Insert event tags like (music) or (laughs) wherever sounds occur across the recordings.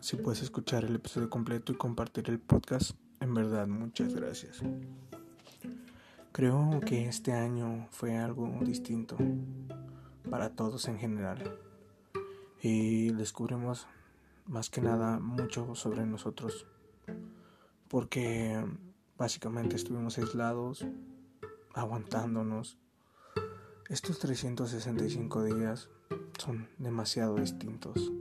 si puedes escuchar el episodio completo y compartir el podcast, en verdad muchas gracias. Creo que este año fue algo distinto para todos en general y descubrimos más que nada mucho sobre nosotros porque básicamente estuvimos aislados, aguantándonos. Estos 365 días son demasiado distintos.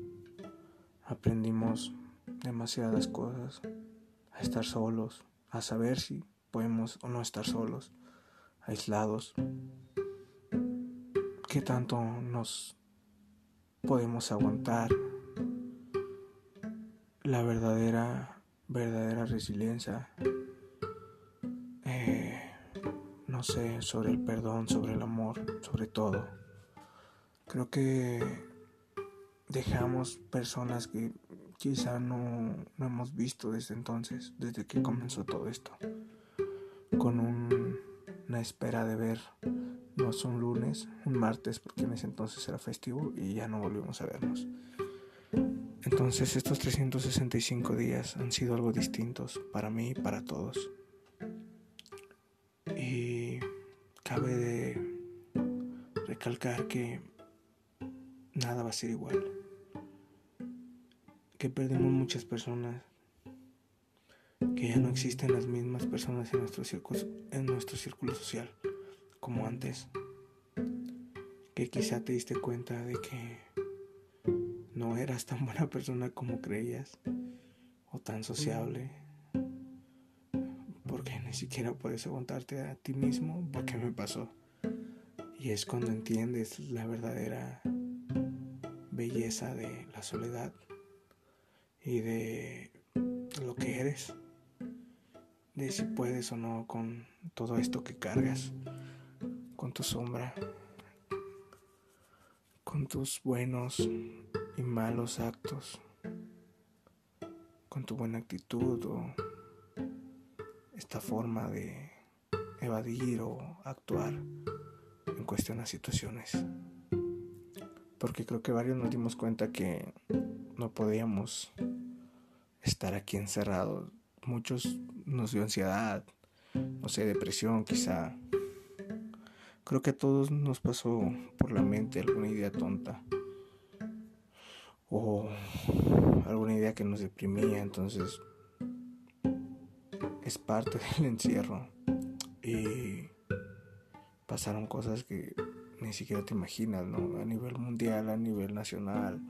Aprendimos demasiadas cosas, a estar solos, a saber si podemos o no estar solos, aislados. ¿Qué tanto nos podemos aguantar? La verdadera, verdadera resiliencia. Eh, no sé, sobre el perdón, sobre el amor, sobre todo. Creo que dejamos personas que quizá no, no, hemos visto desde entonces, desde que comenzó todo esto, con una espera de ver, no es un lunes, un martes, porque en ese entonces era festivo y ya no volvimos a vernos. Entonces estos 365 días han sido algo distintos para mí y para todos. Y cabe de recalcar que nada va a ser igual. Que perdemos muchas personas. Que ya no existen las mismas personas en nuestro círculo, en nuestro círculo social como antes. Que quizá te diste cuenta de que no eras tan buena persona como creías o tan sociable. Porque ni siquiera puedes aguantarte a ti mismo porque me pasó. Y es cuando entiendes la verdadera belleza de la soledad y de lo que eres, de si puedes o no con todo esto que cargas, con tu sombra, con tus buenos y malos actos, con tu buena actitud o esta forma de evadir o actuar en cuestión a situaciones. Porque creo que varios nos dimos cuenta que no podíamos estar aquí encerrados. Muchos nos dio ansiedad, no sé, depresión quizá. Creo que a todos nos pasó por la mente alguna idea tonta o alguna idea que nos deprimía, entonces es parte (laughs) del encierro y pasaron cosas que ni siquiera te imaginas, ¿no? A nivel mundial, a nivel nacional,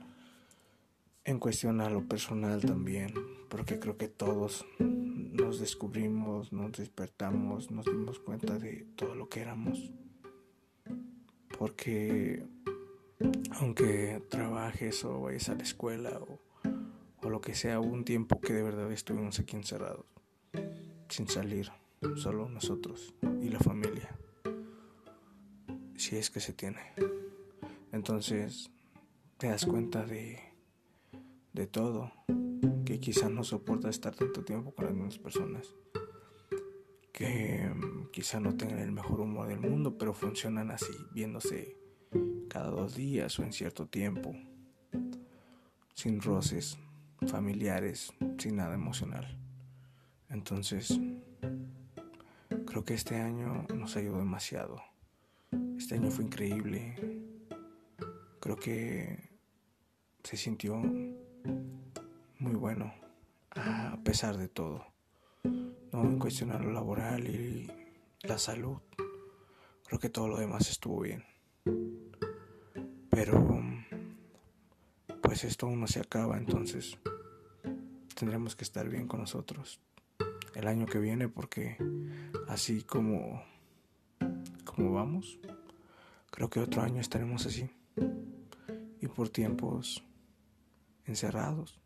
en cuestión a lo personal también, porque creo que todos nos descubrimos, nos despertamos, nos dimos cuenta de todo lo que éramos. Porque aunque trabajes o vayas a la escuela o, o lo que sea, hubo un tiempo que de verdad estuvimos aquí encerrados, sin salir, solo nosotros y la familia si es que se tiene. Entonces te das cuenta de, de todo, que quizá no soporta estar tanto tiempo con las mismas personas, que mm, quizá no tengan el mejor humor del mundo, pero funcionan así, viéndose cada dos días o en cierto tiempo, sin roces familiares, sin nada emocional. Entonces, creo que este año nos ayudó demasiado. Este año fue increíble. Creo que se sintió muy bueno a pesar de todo. No en cuestionar lo laboral y la salud. Creo que todo lo demás estuvo bien. Pero pues esto aún no se acaba, entonces tendremos que estar bien con nosotros el año que viene porque así como como vamos Creo que otro año estaremos así y por tiempos encerrados.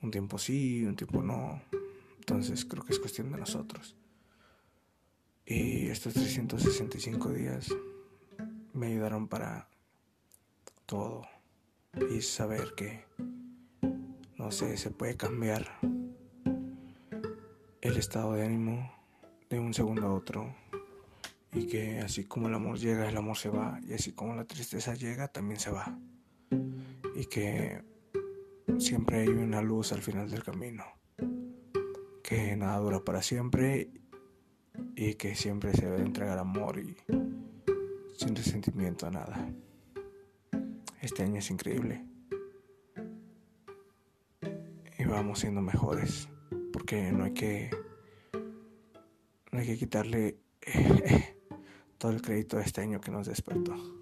Un tiempo sí, un tiempo no. Entonces creo que es cuestión de nosotros. Y estos 365 días me ayudaron para todo y saber que, no sé, se puede cambiar el estado de ánimo de un segundo a otro y que así como el amor llega, el amor se va, y así como la tristeza llega, también se va. Y que siempre hay una luz al final del camino, que nada dura para siempre y que siempre se debe entregar amor y sin resentimiento a nada. Este año es increíble. Y vamos siendo mejores, porque no hay que no hay que quitarle (laughs) todo el crédito a este año que nos despertó.